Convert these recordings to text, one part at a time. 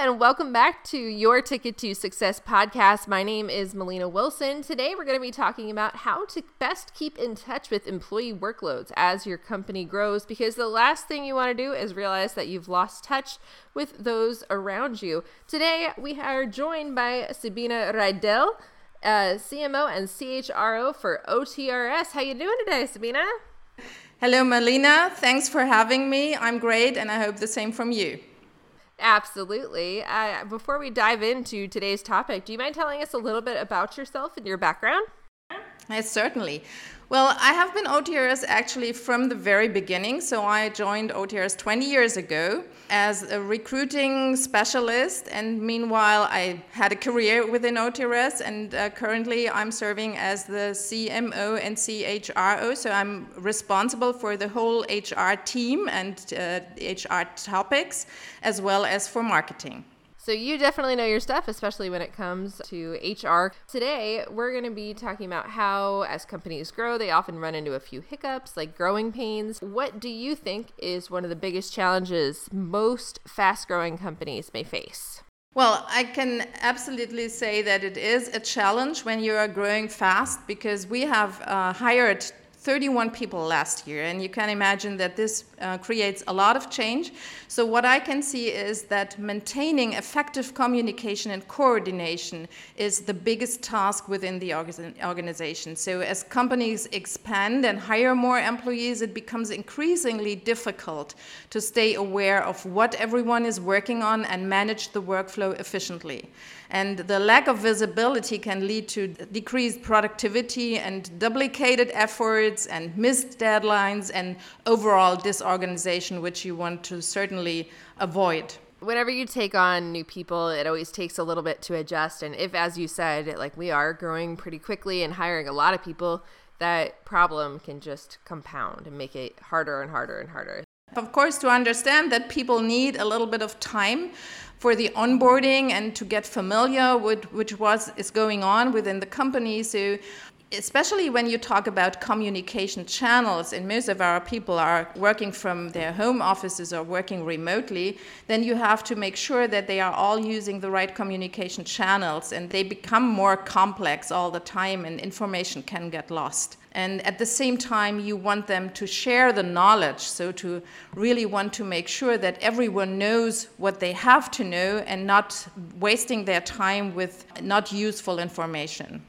and welcome back to Your Ticket to Success podcast. My name is Melina Wilson. Today, we're going to be talking about how to best keep in touch with employee workloads as your company grows, because the last thing you want to do is realize that you've lost touch with those around you. Today, we are joined by Sabine Riedel, uh, CMO and CHRO for OTRS. How you doing today, Sabine? Hello, Melina. Thanks for having me. I'm great, and I hope the same from you. Absolutely. Uh, before we dive into today's topic, do you mind telling us a little bit about yourself and your background? Yes, certainly. Well, I have been OTRS actually from the very beginning. So I joined OTRS 20 years ago as a recruiting specialist. And meanwhile, I had a career within OTRS. And uh, currently, I'm serving as the CMO and CHRO. So I'm responsible for the whole HR team and uh, HR topics, as well as for marketing. So you definitely know your stuff, especially when it comes to HR. Today, we're going to be talking about how, as companies grow, they often run into a few hiccups like growing pains. What do you think is one of the biggest challenges most fast growing companies may face? Well, I can absolutely say that it is a challenge when you are growing fast because we have uh, hired 31 people last year, and you can imagine that this uh, creates a lot of change. So, what I can see is that maintaining effective communication and coordination is the biggest task within the organization. So, as companies expand and hire more employees, it becomes increasingly difficult to stay aware of what everyone is working on and manage the workflow efficiently. And the lack of visibility can lead to decreased productivity and duplicated efforts and missed deadlines and overall disorganization, which you want to certainly avoid whenever you take on new people, it always takes a little bit to adjust. And if, as you said, like we are growing pretty quickly and hiring a lot of people, that problem can just compound and make it harder and harder and harder. Of course, to understand that people need a little bit of time for the onboarding and to get familiar with which was is going on within the company. So especially when you talk about communication channels and most of our people are working from their home offices or working remotely then you have to make sure that they are all using the right communication channels and they become more complex all the time and information can get lost. And at the same time you want them to share the knowledge so to really want to make sure that everyone knows what they have to know and not wasting their time with not useful information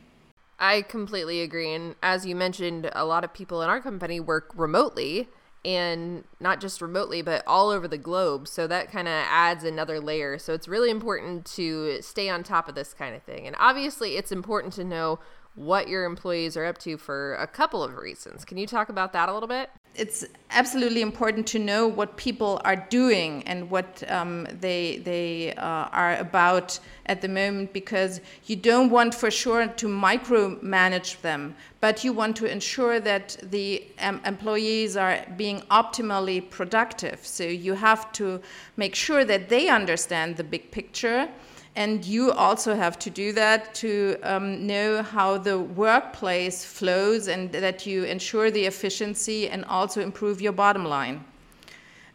i completely agree and as you mentioned a lot of people in our company work remotely and not just remotely but all over the globe so that kind of adds another layer so it's really important to stay on top of this kind of thing and obviously it's important to know what your employees are up to for a couple of reasons. Can you talk about that a little bit? It's absolutely important to know what people are doing and what um, they they uh, are about at the moment because you don't want for sure to micromanage them, but you want to ensure that the um, employees are being optimally productive. So you have to make sure that they understand the big picture and you also have to do that to um, know how the workplace flows and that you ensure the efficiency and also improve your bottom line.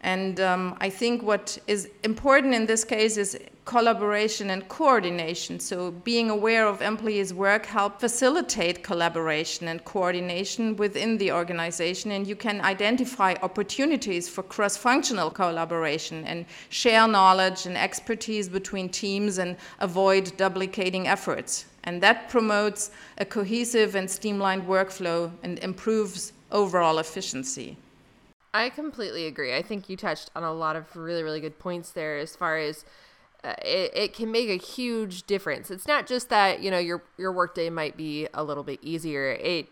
And um, I think what is important in this case is collaboration and coordination. So being aware of employees' work help facilitate collaboration and coordination within the organization. And you can identify opportunities for cross-functional collaboration and share knowledge and expertise between teams and avoid duplicating efforts. And that promotes a cohesive and streamlined workflow and improves overall efficiency. I completely agree. I think you touched on a lot of really, really good points there as far as uh, it, it can make a huge difference. It's not just that, you know, your your workday might be a little bit easier. It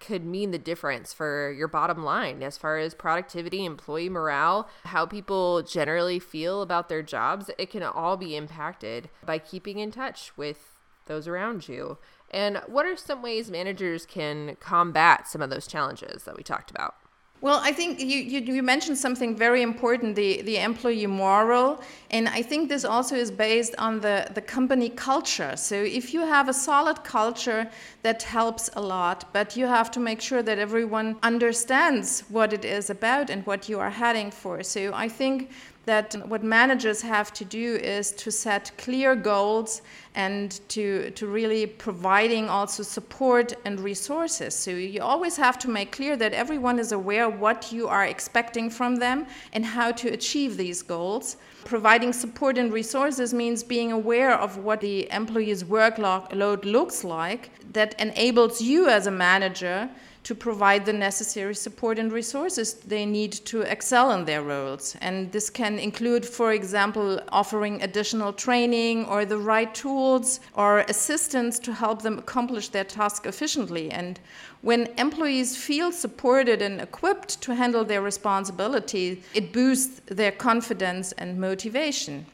could mean the difference for your bottom line as far as productivity, employee morale, how people generally feel about their jobs. It can all be impacted by keeping in touch with those around you. And what are some ways managers can combat some of those challenges that we talked about? Well, I think you, you, you, mentioned something very important, the, the employee moral. And I think this also is based on the, the company culture. So if you have a solid culture, that helps a lot. But you have to make sure that everyone understands what it is about and what you are heading for. So I think that what managers have to do is to set clear goals and to, to really providing also support and resources. So you always have to make clear that everyone is aware what you are expecting from them and how to achieve these goals. Providing support and resources means being aware of what the employee's workload looks like that enables you as a manager to provide the necessary support and resources they need to excel in their roles. And this can include, for example, offering additional training or the right tools or assistance to help them accomplish their task efficiently. And when employees feel supported and equipped to handle their responsibilities, it boosts their confidence and motivation.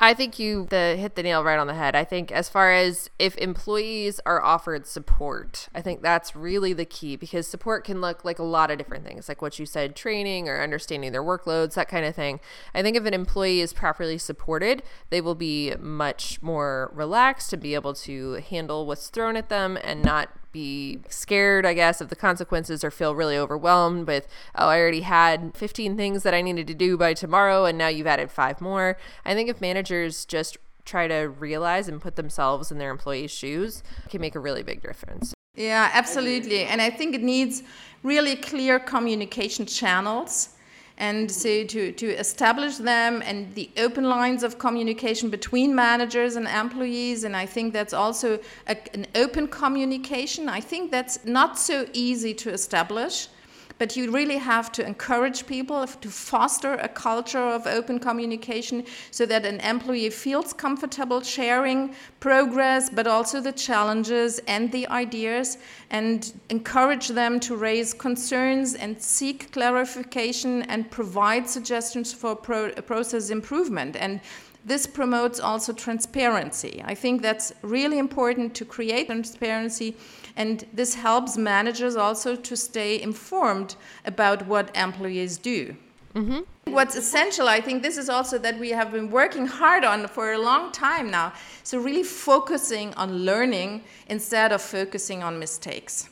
I think you the, hit the nail right on the head. I think as far as if employees are offered support, I think that's really the key because support can look like a lot of different things, like what you said, training or understanding their workloads, that kind of thing. I think if an employee is properly supported, they will be much more relaxed to be able to handle what's thrown at them and not be scared, I guess, of the consequences or feel really overwhelmed with, oh, I already had 15 things that I needed to do by tomorrow and now you've added five more. I think if managers just try to realize and put themselves in their employees' shoes, can make a really big difference. Yeah, absolutely. And I think it needs really clear communication channels and so to, to establish them and the open lines of communication between managers and employees. And i think that's also a, an open communication. I think that's not so easy to establish but you really have to encourage people to foster a culture of open communication so that an employee feels comfortable sharing progress, but also the challenges and the ideas, and encourage them to raise concerns and seek clarification and provide suggestions for pro process improvement. And this promotes also transparency. I think that's really important to create transparency, and this helps managers also to stay informed about what employees do. Mm-hmm. What's essential, I think, this is also that we have been working hard on for a long time now. So, really focusing on learning instead of focusing on mistakes.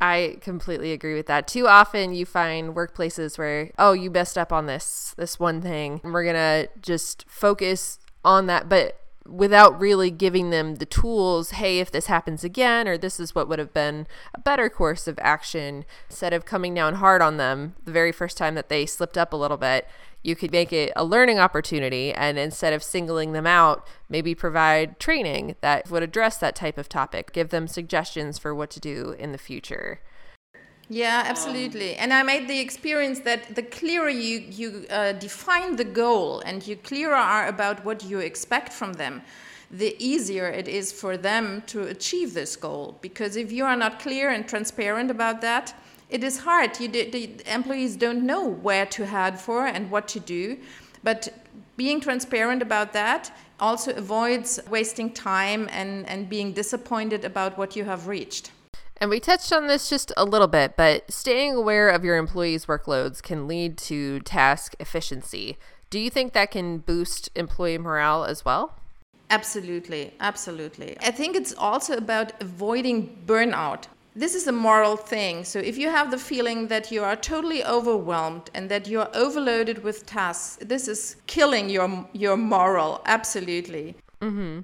I completely agree with that. Too often you find workplaces where, oh, you messed up on this this one thing. And we're going to just focus on that, but without really giving them the tools, hey, if this happens again or this is what would have been a better course of action, instead of coming down hard on them the very first time that they slipped up a little bit, you could make it a learning opportunity and instead of singling them out maybe provide training that would address that type of topic give them suggestions for what to do in the future yeah absolutely and i made the experience that the clearer you you uh, define the goal and you clearer are about what you expect from them the easier it is for them to achieve this goal because if you are not clear and transparent about that it is hard. You, the employees don't know where to head for and what to do. But being transparent about that also avoids wasting time and, and being disappointed about what you have reached. And we touched on this just a little bit, but staying aware of your employees' workloads can lead to task efficiency. Do you think that can boost employee morale as well? Absolutely, absolutely. I think it's also about avoiding burnout this is a moral thing. So if you have the feeling that you are totally overwhelmed and that you are overloaded with tasks, this is killing your your moral. Absolutely. Mm-hmm.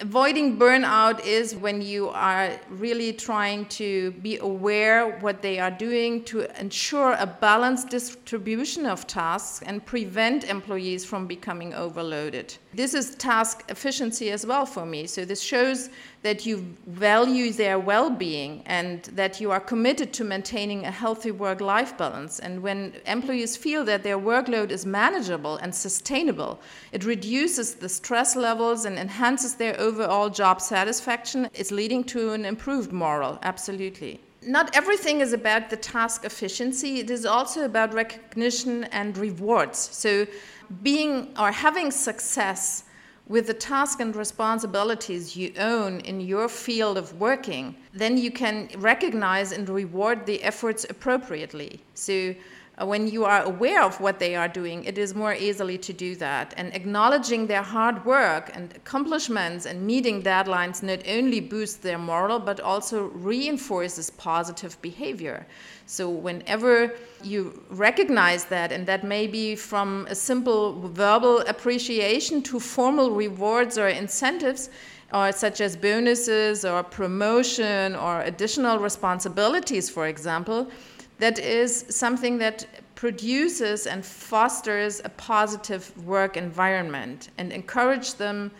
Avoiding burnout is when you are really trying to be aware what they are doing to ensure a balanced distribution of tasks and prevent employees from becoming overloaded. This is task efficiency as well for me. So this shows that you value their well being and that you are committed to maintaining a healthy work life balance. And when employees feel that their workload is manageable and sustainable, it reduces the stress levels and enhances their overall job satisfaction. It's leading to an improved moral, absolutely. Not everything is about the task efficiency, it is also about recognition and rewards. So, being or having success with the tasks and responsibilities you own in your field of working, then you can recognize and reward the efforts appropriately. So, Uh, when you are aware of what they are doing, it is more easily to do that. And acknowledging their hard work and accomplishments and meeting deadlines not only boosts their moral, but also reinforces positive behavior. So, whenever you recognize that, and that may be from a simple verbal appreciation to formal rewards or incentives, or such as bonuses or promotion or additional responsibilities, for example, that is something that produces and fosters a positive work environment and encourage them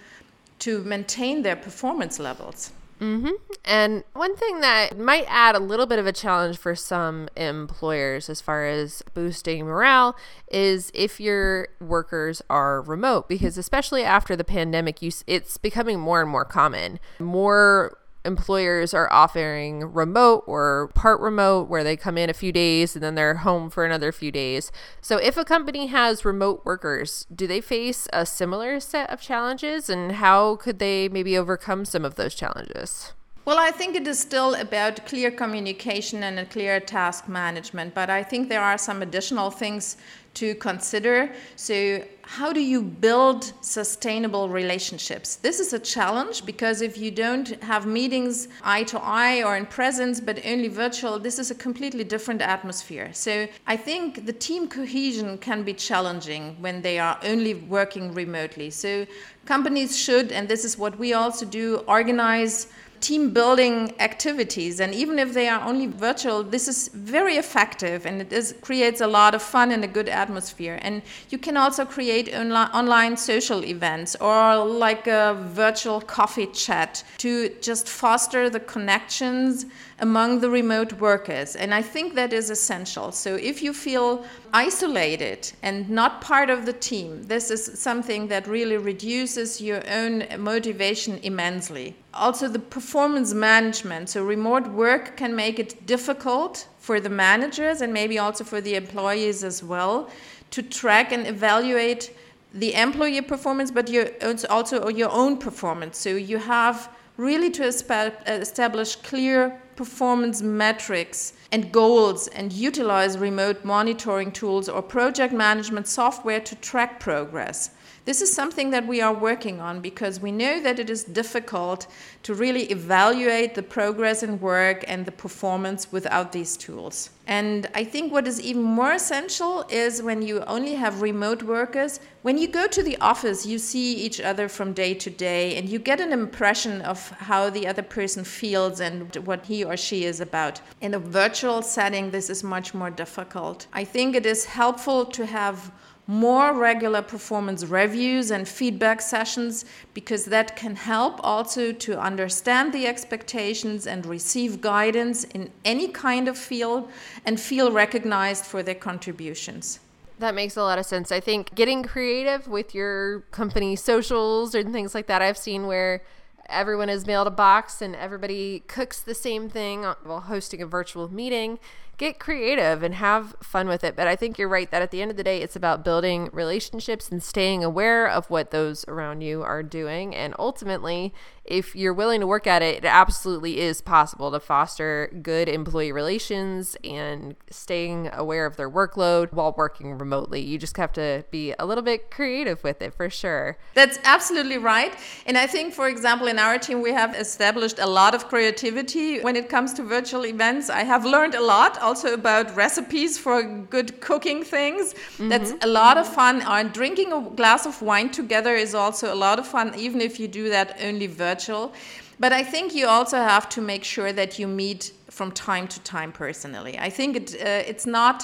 to maintain their performance levels. Mm-hmm. And one thing that might add a little bit of a challenge for some employers as far as boosting morale is if your workers are remote, because especially after the pandemic, you, it's becoming more and more common. More employers are offering remote or part remote where they come in a few days and then they're home for another few days. So if a company has remote workers, do they face a similar set of challenges and how could they maybe overcome some of those challenges? Well, I think it is still about clear communication and a clear task management, but I think there are some additional things to consider. So, how do you build sustainable relationships? This is a challenge because if you don't have meetings eye to eye or in presence, but only virtual, this is a completely different atmosphere. So, I think the team cohesion can be challenging when they are only working remotely. So, companies should, and this is what we also do, organize team building activities. And even if they are only virtual this is very effective and it is, creates a lot of fun and a good atmosphere. And you can also create onli- online social events or like a virtual coffee chat to just foster the connections among the remote workers. And I think that is essential. So if you feel isolated and not part of the team, this is something that really reduces your own motivation immensely. Also, the performance management. So, remote work can make it difficult for the managers and maybe also for the employees as well to track and evaluate the employee performance, but your, also your own performance. So, you have really to establish clear performance metrics and goals and utilize remote monitoring tools or project management software to track progress. This is something that we are working on because we know that it is difficult to really evaluate the progress in work and the performance without these tools. And I think what is even more essential is when you only have remote workers, when you go to the office, you see each other from day to day and you get an impression of how the other person feels and what he or she is about. In a virtual setting, this is much more difficult. I think it is helpful to have more regular performance reviews and feedback sessions because that can help also to understand the expectations and receive guidance in any kind of field and feel recognized for their contributions. That makes a lot of sense. I think getting creative with your company socials and things like that, I've seen where everyone is mailed a box and everybody cooks the same thing uh, while hosting a virtual meeting get creative and have fun with it. But I think you're right that at the end of the day, it's about building relationships and staying aware of what those around you are doing. And ultimately, if you're willing to work at it, it absolutely is possible to foster good employee relations and staying aware of their workload while working remotely. You just have to be a little bit creative with it for sure. That's absolutely right. And I think, for example, in our team, we have established a lot of creativity when it comes to virtual events. I have learned a lot also about recipes for good cooking things. Mm-hmm. That's a lot of fun. And drinking a glass of wine together is also a lot of fun, even if you do that only virtual. But I think you also have to make sure that you meet from time to time personally. I think it, uh, it's not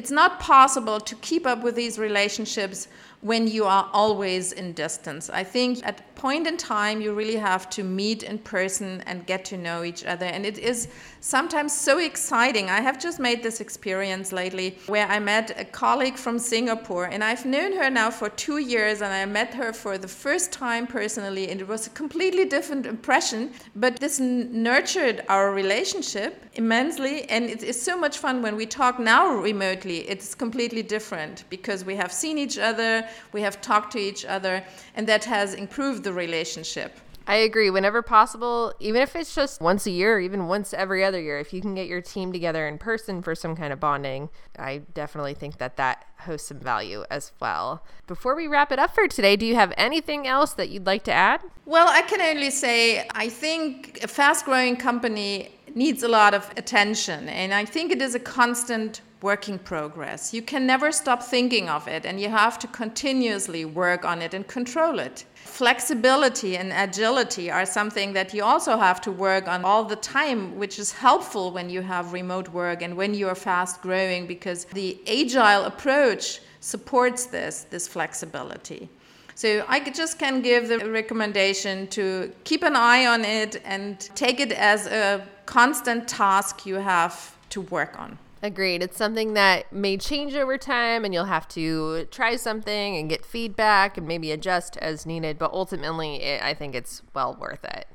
it's not possible to keep up with these relationships when you are always in distance. I think at point in time you really have to meet in person and get to know each other. And it is sometimes so exciting. I have just made this experience lately where I met a colleague from Singapore and I've known her now for two years and I met her for the first time personally and it was a completely different impression. But this nurtured our relationship immensely and it is so much fun when we talk now remotely. It's completely different because we have seen each other we have talked to each other, and that has improved the relationship. I agree. Whenever possible, even if it's just once a year, even once every other year, if you can get your team together in person for some kind of bonding, I definitely think that that hosts some value as well. Before we wrap it up for today, do you have anything else that you'd like to add? Well, I can only say I think a fast growing company needs a lot of attention, and I think it is a constant working progress. You can never stop thinking of it, and you have to continuously work on it and control it. Flexibility and agility are something that you also have to work on all the time, which is helpful when you have remote work and when you are fast growing because the agile approach supports this, this flexibility. So I just can give the recommendation to keep an eye on it and take it as a constant task you have to work on. Agreed. It's something that may change over time, and you'll have to try something and get feedback and maybe adjust as needed. But ultimately, it, I think it's well worth it.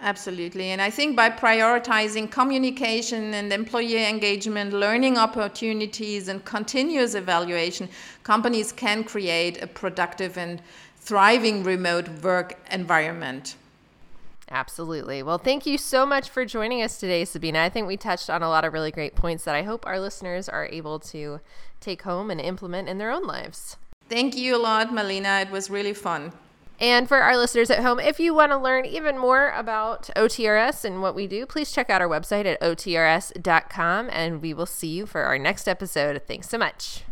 Absolutely. And I think by prioritizing communication and employee engagement, learning opportunities, and continuous evaluation, companies can create a productive and thriving remote work environment. Absolutely. Well, thank you so much for joining us today, Sabine. I think we touched on a lot of really great points that I hope our listeners are able to take home and implement in their own lives. Thank you a lot, Melina. It was really fun. And for our listeners at home, if you want to learn even more about OTRS and what we do, please check out our website at otrs.com and we will see you for our next episode. Thanks so much.